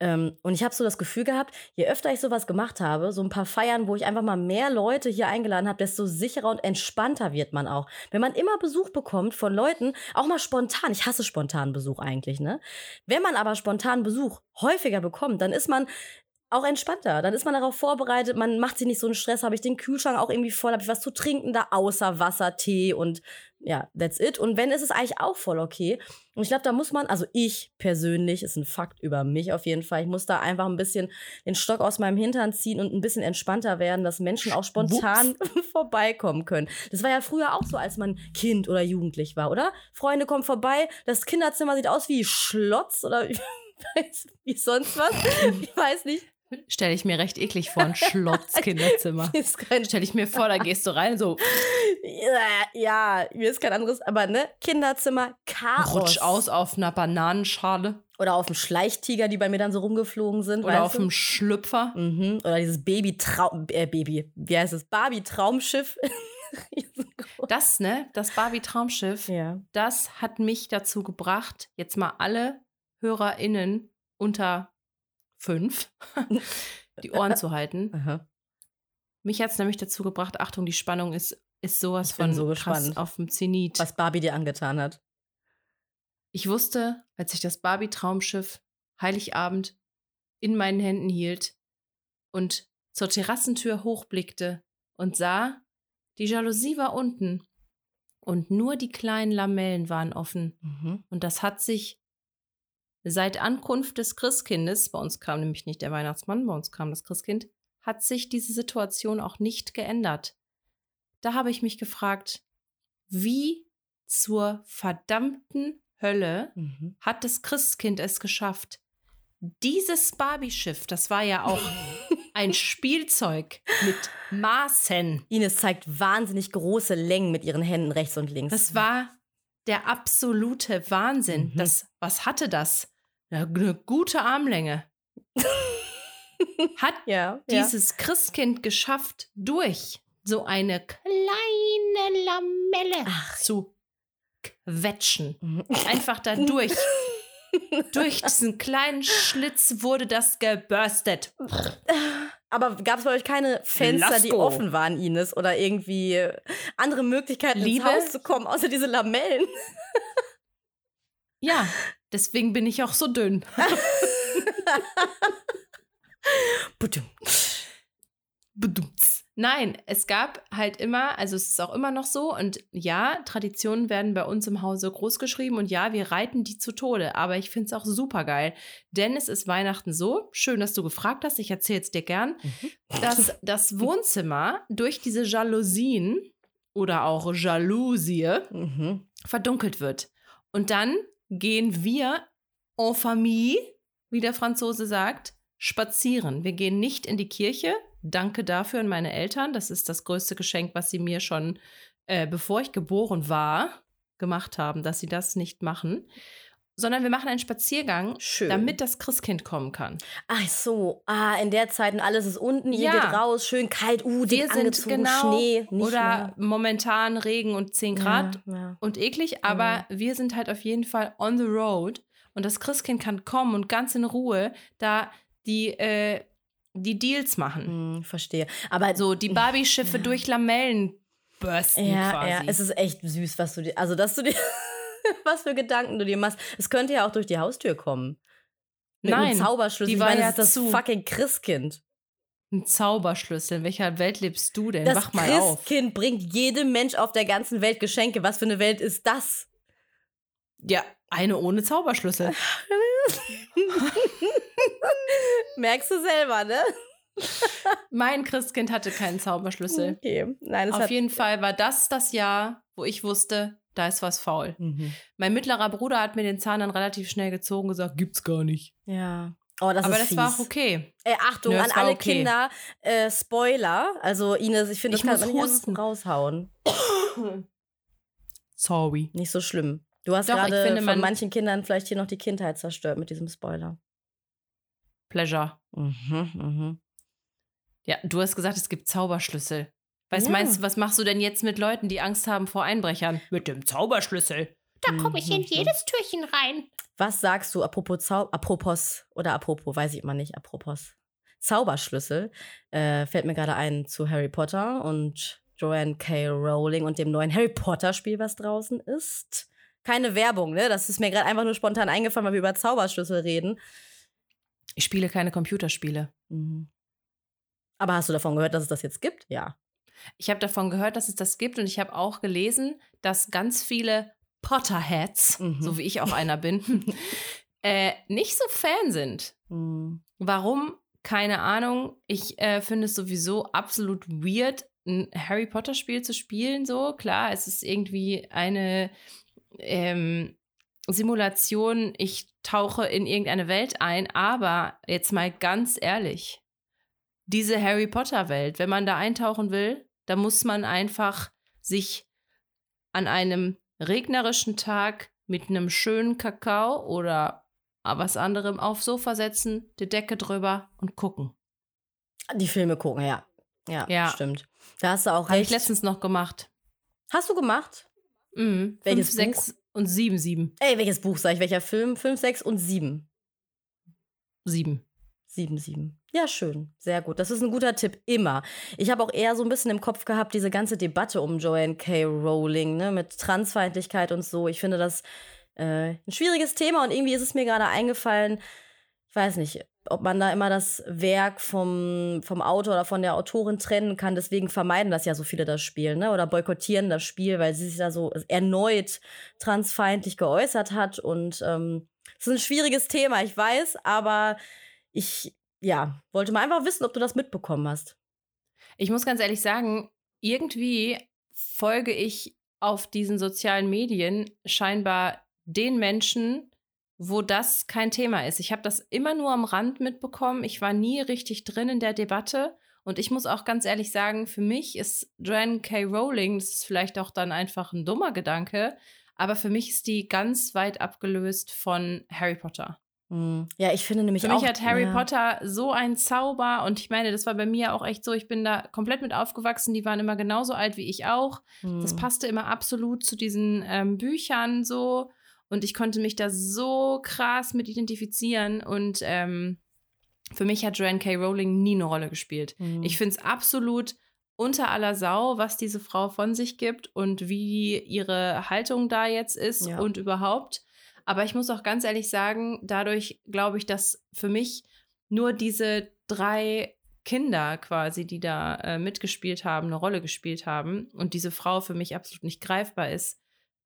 Ähm, und ich habe so das Gefühl gehabt, je öfter ich sowas gemacht habe, so ein paar Feiern, wo ich einfach mal mehr Leute hier eingeladen habe, desto sicherer und entspannter wird man auch. Wenn man immer Besuch bekommt von Leuten, auch mal spontan, ich hasse spontanen Besuch eigentlich, ne? Wenn man aber spontanen Besuch häufiger bekommt, dann ist man auch entspannter. Dann ist man darauf vorbereitet, man macht sich nicht so einen Stress, habe ich den Kühlschrank auch irgendwie voll, habe ich was zu trinken da, außer Wasser, Tee und ja, that's it. Und wenn, ist es eigentlich auch voll okay. Und ich glaube, da muss man, also ich persönlich, ist ein Fakt über mich auf jeden Fall, ich muss da einfach ein bisschen den Stock aus meinem Hintern ziehen und ein bisschen entspannter werden, dass Menschen auch spontan *laughs* vorbeikommen können. Das war ja früher auch so, als man Kind oder Jugendlich war, oder? Freunde kommen vorbei, das Kinderzimmer sieht aus wie Schlotz oder *laughs* wie sonst was. Ich weiß nicht. Stelle ich mir recht eklig vor, ein Schlotz-Kinderzimmer. *laughs* Stelle ich mir vor, da gehst du rein, so. Ja, *laughs* ja, mir ist kein anderes, aber ne, Kinderzimmer, Chaos. Rutsch aus auf einer Bananenschale. Oder auf dem Schleichtiger, die bei mir dann so rumgeflogen sind. Oder auf dem Schlüpfer. Mhm. Oder dieses Baby-Traum, äh, Baby, wie heißt es? Barbie-Traumschiff. *laughs* das, ne, das Barbie-Traumschiff, ja. das hat mich dazu gebracht, jetzt mal alle HörerInnen unter fünf *laughs* die Ohren zu halten. Aha. Mich hat es nämlich dazu gebracht, Achtung, die Spannung ist, ist sowas von so gespannt, auf dem Zenit. Was Barbie dir angetan hat. Ich wusste, als ich das Barbie-Traumschiff Heiligabend in meinen Händen hielt und zur Terrassentür hochblickte und sah, die Jalousie war unten und nur die kleinen Lamellen waren offen. Mhm. Und das hat sich Seit Ankunft des Christkindes, bei uns kam nämlich nicht der Weihnachtsmann, bei uns kam das Christkind, hat sich diese Situation auch nicht geändert. Da habe ich mich gefragt, wie zur verdammten Hölle mhm. hat das Christkind es geschafft? Dieses Barbie-Schiff, das war ja auch *laughs* ein Spielzeug mit Maßen. Ines zeigt wahnsinnig große Längen mit ihren Händen rechts und links. Das war der absolute Wahnsinn. Mhm. Das, was hatte das? Eine gute Armlänge. Hat *laughs* ja, dieses ja. Christkind geschafft, durch so eine kleine Lamelle Ach. zu quetschen. Mhm. *laughs* Einfach da durch. durch diesen kleinen Schlitz wurde das gebürstet. Aber gab es bei euch keine Fenster, Lasko. die offen waren, Ines? Oder irgendwie andere Möglichkeiten, Liebe? ins Haus zu kommen, außer diese Lamellen? ja, Deswegen bin ich auch so dünn. *laughs* Nein, es gab halt immer, also es ist auch immer noch so, und ja, Traditionen werden bei uns im Hause großgeschrieben und ja, wir reiten die zu Tode, aber ich finde es auch super geil, denn es ist Weihnachten so, schön, dass du gefragt hast, ich erzähle es dir gern, mhm. dass das Wohnzimmer durch diese Jalousien oder auch Jalousie mhm. verdunkelt wird. Und dann gehen wir en famille, wie der Franzose sagt, spazieren. Wir gehen nicht in die Kirche. Danke dafür an meine Eltern. Das ist das größte Geschenk, was sie mir schon, äh, bevor ich geboren war, gemacht haben, dass sie das nicht machen. Sondern wir machen einen Spaziergang, Schön. damit das Christkind kommen kann. Ach so, ah, in der Zeit und alles ist unten, ihr ja. geht raus, schön kalt, uh, wir sind genau, Schnee. oder mehr. momentan Regen und 10 Grad ja, ja. und eklig, aber wir sind halt auf jeden Fall on the road und das Christkind kann kommen und ganz in Ruhe da die, äh, die Deals machen. Hm, verstehe. Aber so die Barbie-Schiffe ja. durch Lamellen bursten ja, quasi. Ja, es ist echt süß, was du dir, also dass du dir, *laughs* was für Gedanken du dir machst. Es könnte ja auch durch die Haustür kommen. Mit Nein, einem Zauberschlüssel. Die ich meine, ja das ist das fucking Christkind. Ein Zauberschlüssel. In welcher Welt lebst du denn? Das Wach mal Christkind auf. Christkind bringt jedem Mensch auf der ganzen Welt Geschenke. Was für eine Welt ist das? Ja, eine ohne Zauberschlüssel. *laughs* Merkst du selber, ne? mein Christkind hatte keinen Zauberschlüssel. Okay. Nein, Auf jeden Fall war das das Jahr, wo ich wusste, da ist was faul. Mhm. Mein mittlerer Bruder hat mir den Zahn dann relativ schnell gezogen und gesagt, gibt's gar nicht. Ja. Oh, das Aber das fies. war auch okay. Äh, Achtung, Nö, an alle okay. Kinder, äh, Spoiler. Also Ines, ich finde, das ich kann man nicht raushauen. *coughs* Sorry. Nicht so schlimm. Du hast gerade von manchen Kindern vielleicht hier noch die Kindheit zerstört mit diesem Spoiler. Pleasure. Mhm, mhm. Ja, du hast gesagt, es gibt Zauberschlüssel. Was ja. meinst du, was machst du denn jetzt mit Leuten, die Angst haben vor Einbrechern? Mit dem Zauberschlüssel. Da komme ich in mhm. jedes Türchen rein. Was sagst du apropos Zau apropos oder apropos, weiß ich immer nicht, apropos. Zauberschlüssel äh, fällt mir gerade ein zu Harry Potter und Joanne K. Rowling und dem neuen Harry Potter Spiel, was draußen ist. Keine Werbung, ne? Das ist mir gerade einfach nur spontan eingefallen, weil wir über Zauberschlüssel reden. Ich spiele keine Computerspiele. Mhm. Aber hast du davon gehört, dass es das jetzt gibt? Ja. Ich habe davon gehört, dass es das gibt und ich habe auch gelesen, dass ganz viele Potterheads, mhm. so wie ich auch einer bin, *laughs* äh, nicht so Fan sind. Mhm. Warum? Keine Ahnung. Ich äh, finde es sowieso absolut weird, ein Harry Potter Spiel zu spielen. So klar, es ist irgendwie eine ähm, Simulation. Ich tauche in irgendeine Welt ein, aber jetzt mal ganz ehrlich, diese Harry Potter Welt, wenn man da eintauchen will, da muss man einfach sich an einem regnerischen Tag mit einem schönen Kakao oder was anderem aufs Sofa setzen, die Decke drüber und gucken. Die Filme gucken, ja. Ja, ja. stimmt. Da hast du auch Habe ich letztens noch gemacht. Hast du gemacht? Mhm. Welches Fünf, Buch? sechs und sieben, sieben. Ey, welches Buch sag ich? Welcher Film? Fünf, sechs und sieben. Sieben. Sieben, sieben. Ja, schön. Sehr gut. Das ist ein guter Tipp. Immer. Ich habe auch eher so ein bisschen im Kopf gehabt, diese ganze Debatte um Joanne K. Rowling, ne, mit Transfeindlichkeit und so. Ich finde das äh, ein schwieriges Thema und irgendwie ist es mir gerade eingefallen, ich weiß nicht, ob man da immer das Werk vom, vom Autor oder von der Autorin trennen kann. Deswegen vermeiden das ja so viele das Spiel, ne? Oder boykottieren das Spiel, weil sie sich da so erneut transfeindlich geäußert hat. Und ähm, es ist ein schwieriges Thema, ich weiß, aber ich, ja, wollte mal einfach wissen, ob du das mitbekommen hast. Ich muss ganz ehrlich sagen, irgendwie folge ich auf diesen sozialen Medien scheinbar den Menschen, wo das kein Thema ist. Ich habe das immer nur am Rand mitbekommen. Ich war nie richtig drin in der Debatte. Und ich muss auch ganz ehrlich sagen, für mich ist Joanne K. Rowling, das ist vielleicht auch dann einfach ein dummer Gedanke, aber für mich ist die ganz weit abgelöst von Harry Potter. Hm. Ja, ich finde nämlich Für mich auch, hat Harry ja. Potter so ein Zauber und ich meine, das war bei mir auch echt so, ich bin da komplett mit aufgewachsen, die waren immer genauso alt wie ich auch. Mhm. Das hm. passte immer absolut zu diesen ähm, Büchern so und ich konnte mich da so krass mit identifizieren und ähm, für mich hat Joanne K. Rowling nie eine Rolle gespielt. Mhm. Ich finde es absolut unter aller Sau, was diese Frau von sich gibt und wie ihre Haltung da jetzt ist ja. und überhaupt. Aber ich muss auch ganz ehrlich sagen, dadurch glaube ich, dass für mich nur diese drei Kinder quasi, die da äh, mitgespielt haben, eine Rolle gespielt haben und diese Frau für mich absolut nicht greifbar ist,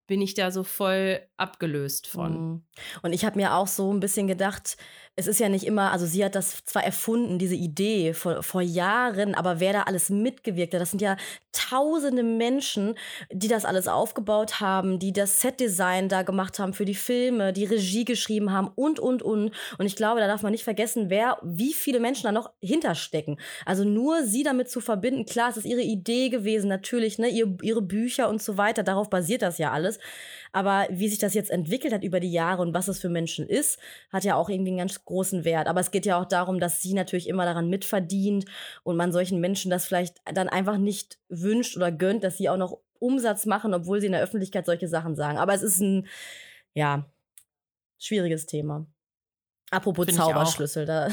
bin ich da so voll abgelöst von. Und ich habe mir auch so ein bisschen gedacht, es ist ja nicht immer, also sie hat das zwar erfunden, diese Idee vor, vor Jahren, aber wer da alles mitgewirkt hat, das sind ja tausende Menschen, die das alles aufgebaut haben, die das Setdesign da gemacht haben für die Filme, die Regie geschrieben haben und, und, und. Und ich glaube, da darf man nicht vergessen, wer, wie viele Menschen da noch hinterstecken. Also nur sie damit zu verbinden, klar, es ist ihre Idee gewesen, natürlich, ne, ihr, ihre Bücher und so weiter, darauf basiert das ja alles. Aber wie sich das jetzt entwickelt hat über die Jahre und was es für Menschen ist, hat ja auch irgendwie einen ganz großen Wert. Aber es geht ja auch darum, dass sie natürlich immer daran mitverdient und man solchen Menschen das vielleicht dann einfach nicht wünscht oder gönnt, dass sie auch noch Umsatz machen, obwohl sie in der Öffentlichkeit solche Sachen sagen. Aber es ist ein, ja, schwieriges Thema. Apropos Find Zauberschlüssel, da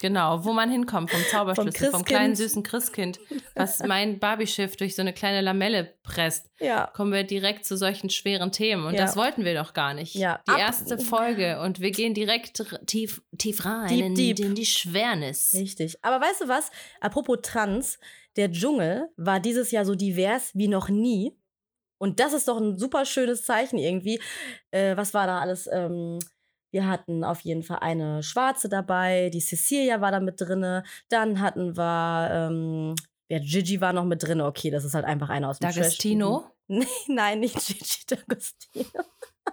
Genau, wo man hinkommt vom Zauberschlüssel, vom, vom kleinen süßen Christkind, was mein Barbie-Schiff durch so eine kleine Lamelle presst. Ja. Kommen wir direkt zu solchen schweren Themen. Und ja. das wollten wir doch gar nicht. Ja. Die Ab erste Folge und wir gehen direkt tief, tief rein deep, in, deep. in die Schwernis. Richtig. Aber weißt du was? Apropos Trans, der Dschungel war dieses Jahr so divers wie noch nie. Und das ist doch ein super schönes Zeichen irgendwie. Äh, was war da alles? Ähm, wir hatten auf jeden Fall eine Schwarze dabei, die Cecilia war da mit drinne. Dann hatten wir, ähm, ja, Gigi war noch mit drin. Okay, das ist halt einfach einer aus dem D'Agostino? *laughs* Nee, nein, nicht Gigi D'Agostino.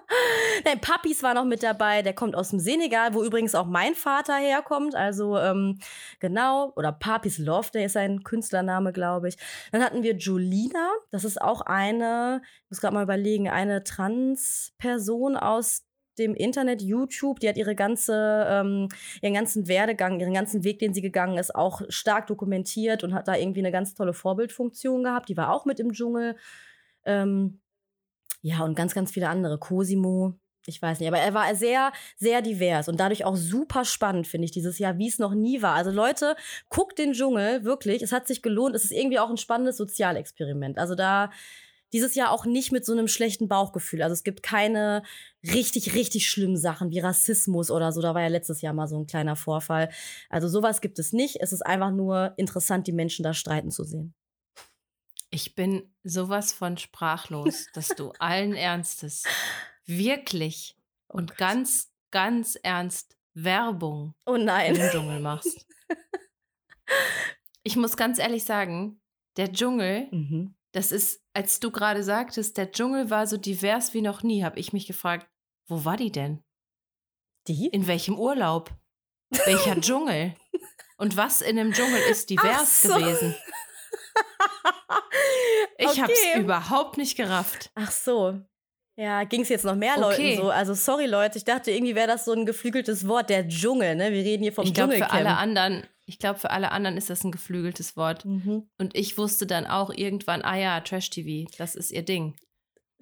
*laughs* Nein, Papis war noch mit dabei, der kommt aus dem Senegal, wo übrigens auch mein Vater herkommt. Also ähm, genau, oder Papis Love, der ist sein Künstlername, glaube ich. Dann hatten wir Julina, das ist auch eine, ich muss gerade mal überlegen, eine Trans-Person aus dem Internet, YouTube. Die hat ihre ganze, ähm, ihren ganzen Werdegang, ihren ganzen Weg, den sie gegangen ist, auch stark dokumentiert und hat da irgendwie eine ganz tolle Vorbildfunktion gehabt. Die war auch mit im Dschungel. Ähm, ja, und ganz, ganz viele andere. Cosimo, ich weiß nicht, aber er war sehr, sehr divers und dadurch auch super spannend, finde ich, dieses Jahr, wie es noch nie war. Also Leute, guckt den Dschungel, wirklich. Es hat sich gelohnt. Es ist irgendwie auch ein spannendes Sozialexperiment. Also da dieses Jahr auch nicht mit so einem schlechten Bauchgefühl. Also es gibt keine richtig, richtig schlimmen Sachen wie Rassismus oder so. Da war ja letztes Jahr mal so ein kleiner Vorfall. Also sowas gibt es nicht. Es ist einfach nur interessant, die Menschen da streiten zu sehen. Ich bin sowas von sprachlos, dass du *laughs* allen Ernstes wirklich oh und ganz, ganz ernst Werbung oh nein. im Dschungel machst. *laughs* Ich muss ganz ehrlich sagen, der Dschungel, mhm. das ist, als du gerade sagtest, der Dschungel war so divers wie noch nie, habe ich mich gefragt, wo war die denn? Die? In welchem Urlaub? Welcher *laughs* Dschungel? Und was in dem Dschungel ist divers so. gewesen? Ich okay. habe es überhaupt nicht gerafft. Ach so. Ja, ging es jetzt noch mehr Leuten okay. so? Also sorry Leute, ich dachte irgendwie wäre das so ein geflügeltes Wort, der Dschungel, ne? Wir reden hier vom ich glaub, Dschungelcamp. Für alle anderen, ich glaube für alle anderen ist das ein geflügeltes Wort. Mhm. Und ich wusste dann auch irgendwann, ah ja, Trash TV, das ist ihr Ding.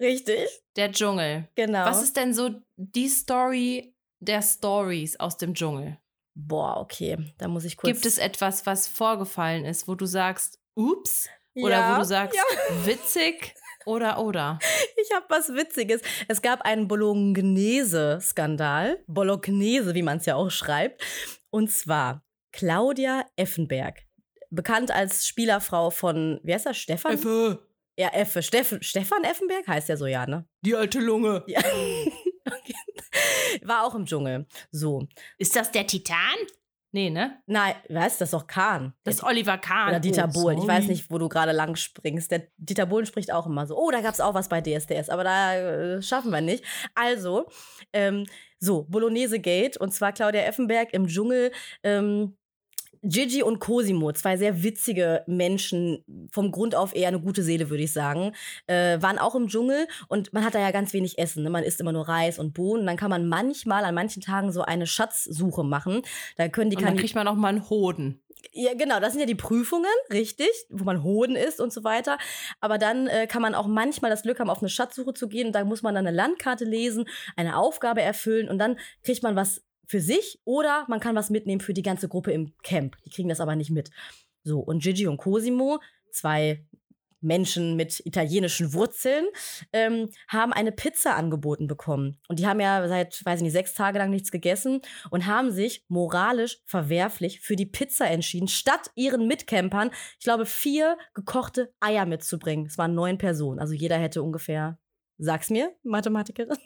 Richtig. Der Dschungel. Genau. Was ist denn so die Story der Stories aus dem Dschungel? Boah, okay, da muss ich kurz. Gibt es etwas, was vorgefallen ist, wo du sagst, ups? Oder ja, wo du sagst, ja. *laughs* witzig? Oder, oder. Ich habe was Witziges. Es gab einen Bolognese-Skandal. Bolognese, wie man es ja auch schreibt. Und zwar Claudia Effenberg. Bekannt als Spielerfrau von, wie heißt er, Stefan? Effe. Ja, Effe. Steff, Stefan Effenberg heißt ja so, ja, ne? Die alte Lunge. Ja. *laughs* War auch im Dschungel. So. Ist das der Titan? Nee, ne? Nein, was? Das ist doch Kahn. Das ist Oliver Kahn. Oder Dieter oh, Bohlen. Ich weiß nicht, wo du gerade lang springst. Der Dieter Bohlen spricht auch immer so. Oh, da gab es auch was bei DSDS, aber da äh, schaffen wir nicht. Also, ähm, so, Bolognese Gate und zwar Claudia Effenberg im Dschungel. Ähm, Gigi und Cosimo, zwei sehr witzige Menschen, vom Grund auf eher eine gute Seele, würde ich sagen, äh, waren auch im Dschungel und man hat da ja ganz wenig Essen. Ne? Man isst immer nur Reis und Bohnen. Und dann kann man manchmal an manchen Tagen so eine Schatzsuche machen. Da können die und dann kriegt man auch mal einen Hoden. Ja, genau, das sind ja die Prüfungen, richtig, wo man Hoden isst und so weiter. Aber dann äh, kann man auch manchmal das Glück haben, auf eine Schatzsuche zu gehen. Und da muss man dann eine Landkarte lesen, eine Aufgabe erfüllen und dann kriegt man was für sich oder man kann was mitnehmen für die ganze Gruppe im Camp. Die kriegen das aber nicht mit. So, und Gigi und Cosimo, zwei Menschen mit italienischen Wurzeln, ähm, haben eine Pizza angeboten bekommen. Und die haben ja seit, weiß ich nicht, sechs Tage lang nichts gegessen und haben sich moralisch verwerflich für die Pizza entschieden, statt ihren Mitcampern, ich glaube, vier gekochte Eier mitzubringen. Es waren neun Personen. Also jeder hätte ungefähr, sag's mir, Mathematikerin.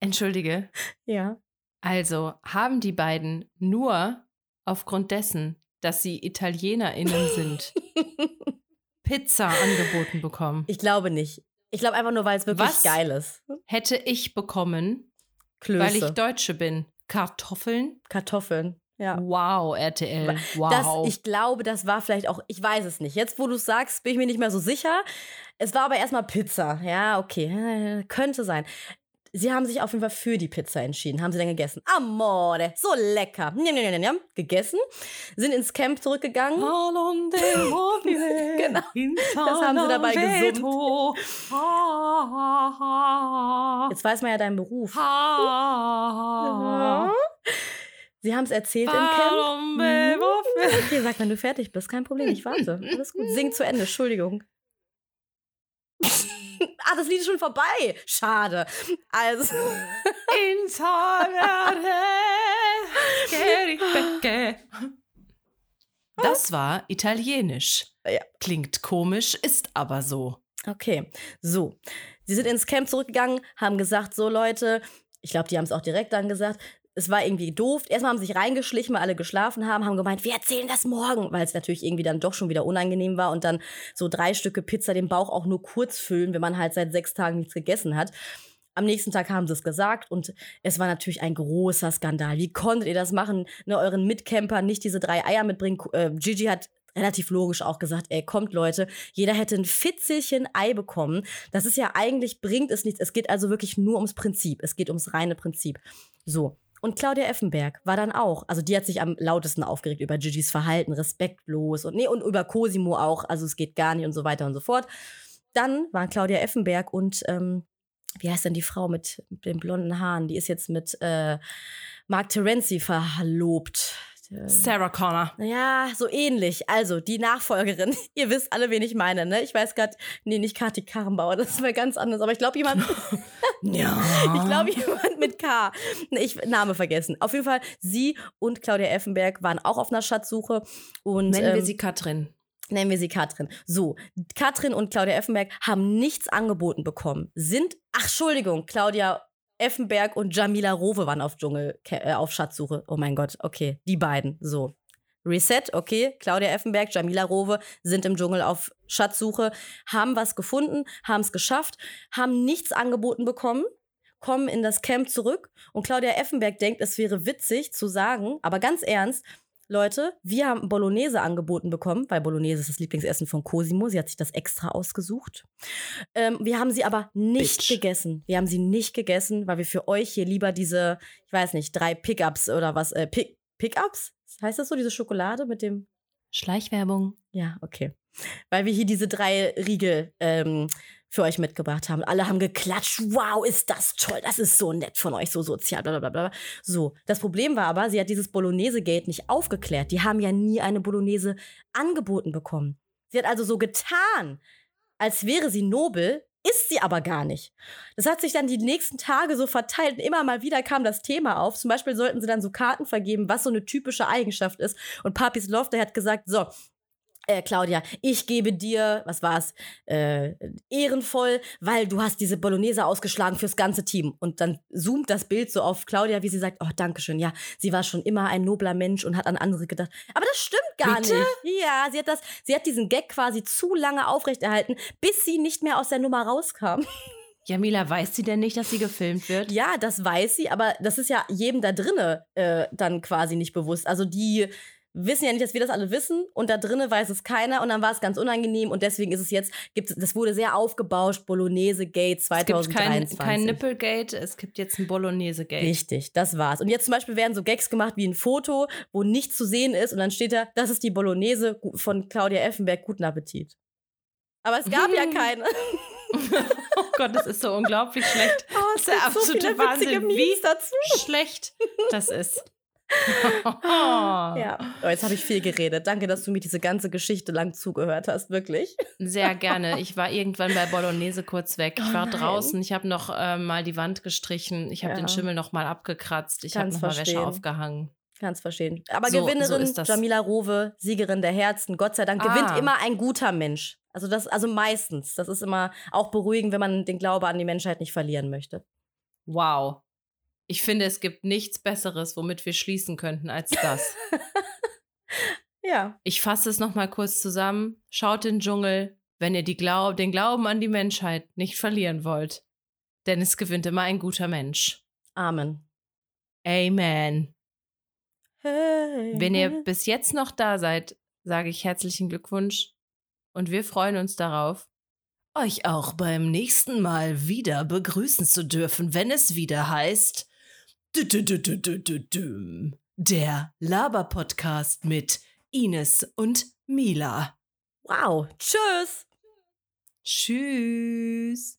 Entschuldige. Ja. Also haben die beiden nur aufgrund dessen, dass sie ItalienerInnen sind, *laughs* Pizza angeboten bekommen? Ich glaube nicht. Ich glaube einfach nur, weil es wirklich Was geil ist. Hätte ich bekommen, Klöße. weil ich Deutsche bin. Kartoffeln? Kartoffeln. Ja. Wow, RTL. Wow. Das, ich glaube, das war vielleicht auch, ich weiß es nicht. Jetzt, wo du es sagst, bin ich mir nicht mehr so sicher. Es war aber erstmal Pizza. Ja, okay. Könnte sein. Sie haben sich auf jeden Fall für die Pizza entschieden. Haben sie dann gegessen. Amore, so lecker. Njam, njam, njam, gegessen. Sind ins Camp zurückgegangen. *laughs* genau. Das haben sie dabei gesummt. Jetzt weiß man ja deinen Beruf. Sie haben es erzählt im Camp. Mhm. Okay, sag, wenn du fertig bist, kein Problem, ich warte. Alles gut. Sing zu Ende, Entschuldigung. Ah, das Lied ist schon vorbei. Schade. Also. Das war italienisch. Ja. Klingt komisch, ist aber so. Okay, so. Sie sind ins Camp zurückgegangen, haben gesagt, so Leute, ich glaube, die haben es auch direkt dann gesagt, es war irgendwie doof. Erstmal haben sie sich reingeschlichen, weil alle geschlafen haben, haben gemeint, wir erzählen das morgen, weil es natürlich irgendwie dann doch schon wieder unangenehm war und dann so drei Stücke Pizza den Bauch auch nur kurz füllen, wenn man halt seit sechs Tagen nichts gegessen hat. Am nächsten Tag haben sie es gesagt und es war natürlich ein großer Skandal. Wie konntet ihr das machen? Ne, euren Mitcamper nicht diese drei Eier mitbringen. Äh, Gigi hat relativ logisch auch gesagt, ey, kommt Leute, jeder hätte ein Fitzelchen Ei bekommen. Das ist ja eigentlich, bringt es nichts. Es geht also wirklich nur ums Prinzip. Es geht ums reine Prinzip. So. Und Claudia Effenberg war dann auch, also die hat sich am lautesten aufgeregt über Gigi's Verhalten, respektlos und nee, und über Cosimo auch, also es geht gar nicht und so weiter und so fort. Dann waren Claudia Effenberg und ähm, wie heißt denn die Frau mit den blonden Haaren? Die ist jetzt mit äh, Mark Terenzi verlobt. Sarah Connor. Ja, so ähnlich. Also, die Nachfolgerin. *laughs* Ihr wisst alle, wen ich meine, ne? Ich weiß gerade, nee, nicht Kati Karrenbauer, das ist mal ganz anders. Aber ich glaube, jemand. *laughs* *laughs* ja. Ich glaube, jemand mit K. Ich Name vergessen. Auf jeden Fall, sie und Claudia Effenberg waren auch auf einer Schatzsuche. Und, Nennen wir ähm, sie Katrin. Nennen wir sie Katrin. So, Katrin und Claudia Effenberg haben nichts angeboten bekommen. Sind, ach, Entschuldigung, Claudia Effenberg und Jamila Rowe waren auf Dschungel, äh, auf Schatzsuche. Oh mein Gott, okay, die beiden. So. Reset, okay. Claudia Effenberg, Jamila Rowe sind im Dschungel auf Schatzsuche, haben was gefunden, haben es geschafft, haben nichts angeboten bekommen, kommen in das Camp zurück und Claudia Effenberg denkt, es wäre witzig zu sagen, aber ganz ernst, Leute, wir haben Bolognese angeboten bekommen, weil Bolognese ist das Lieblingsessen von Cosimo. Sie hat sich das extra ausgesucht. Ähm, wir haben sie aber nicht Bitch. gegessen. Wir haben sie nicht gegessen, weil wir für euch hier lieber diese, ich weiß nicht, drei Pickups oder was, äh, Pick, Pickups? Heißt das so, diese Schokolade mit dem Schleichwerbung. ja, okay. Weil wir hier diese drei Riegel ähm, für euch mitgebracht haben. Alle haben geklatscht. Wow, ist das toll. Das ist so nett von euch, so sozial. Blablabla. So, das Problem war aber, sie hat dieses Bolognese-Gate nicht aufgeklärt. Die haben ja nie eine Bolognese angeboten bekommen. Sie hat also so getan, als wäre sie nobel, ist sie aber gar nicht. Das hat sich dann die nächsten Tage so verteilt und immer mal wieder kam das Thema auf. Zum Beispiel sollten sie dann so Karten vergeben, was so eine typische Eigenschaft ist. Und Papis Love, der hat gesagt, so, äh, Claudia, ich gebe dir, was war's, äh, ehrenvoll, weil du hast diese Bolognese ausgeschlagen fürs ganze Team. Und dann zoomt das Bild so auf Claudia, wie sie sagt, oh, Dankeschön, ja, sie war schon immer ein nobler Mensch und hat an andere gedacht. Aber das stimmt gar Bitte? nicht. Ja, sie hat das, sie hat diesen Gag quasi zu lange aufrechterhalten, bis sie nicht mehr aus der Nummer rauskam. Jamila, weiß sie denn nicht, dass sie gefilmt wird? Ja, das weiß sie, aber das ist ja jedem da drinne äh, dann quasi nicht bewusst. Also die wissen ja nicht, dass wir das alle wissen und da drinne weiß es keiner und dann war es ganz unangenehm und deswegen ist es jetzt, gibt, das wurde sehr aufgebauscht, Bolognese Gate Es gibt kein, 2023. kein Nippelgate, es gibt jetzt ein Bolognese-Gate. Richtig, das war's. Und jetzt zum Beispiel werden so Gags gemacht wie ein Foto, wo nichts zu sehen ist und dann steht da, das ist die Bolognese von Claudia Effenberg, guten Appetit. Aber es gab ja *laughs* keine. oh Gott, das ist so unglaublich schlecht. Oh, Das ist der absolute Wahnsinn, Memes wie dazu. schlecht das ist. *laughs* Ja, oh, jetzt habe ich viel geredet. Danke, dass du mir diese ganze Geschichte lang zugehört hast, wirklich. Sehr *laughs* gerne. Ich war irgendwann bei Bolognese kurz weg. Ich Oh war nein. draußen. Ich habe noch äh, mal die Wand gestrichen. Ich habe Ja. den Schimmel noch mal abgekratzt. Ich habe noch mal Wäsche verstehen. aufgehangen. Ganz verstehen. Aber So- so Gewinnerin das. Jamila Rowe, Siegerin der Herzen, Gott sei Dank, gewinnt Ah. immer ein guter Mensch. Also das, also meistens. Das ist immer auch beruhigend, wenn man den Glaube an die Menschheit nicht verlieren möchte. Wow. Ich finde, es gibt nichts Besseres, womit wir schließen könnten als das. *laughs* Ja. Ich fasse es noch mal kurz zusammen. Schaut den Dschungel, wenn ihr die Glaub den Glauben an die Menschheit nicht verlieren wollt. Denn es gewinnt immer ein guter Mensch. Amen. Amen. Hey. Wenn ihr bis jetzt noch da seid, sage ich herzlichen Glückwunsch und wir freuen uns darauf, euch auch beim nächsten Mal wieder begrüßen zu dürfen, wenn es wieder heißt der Laber-Podcast mit Ines und Mila. Wow. Tschüss. Tschüss.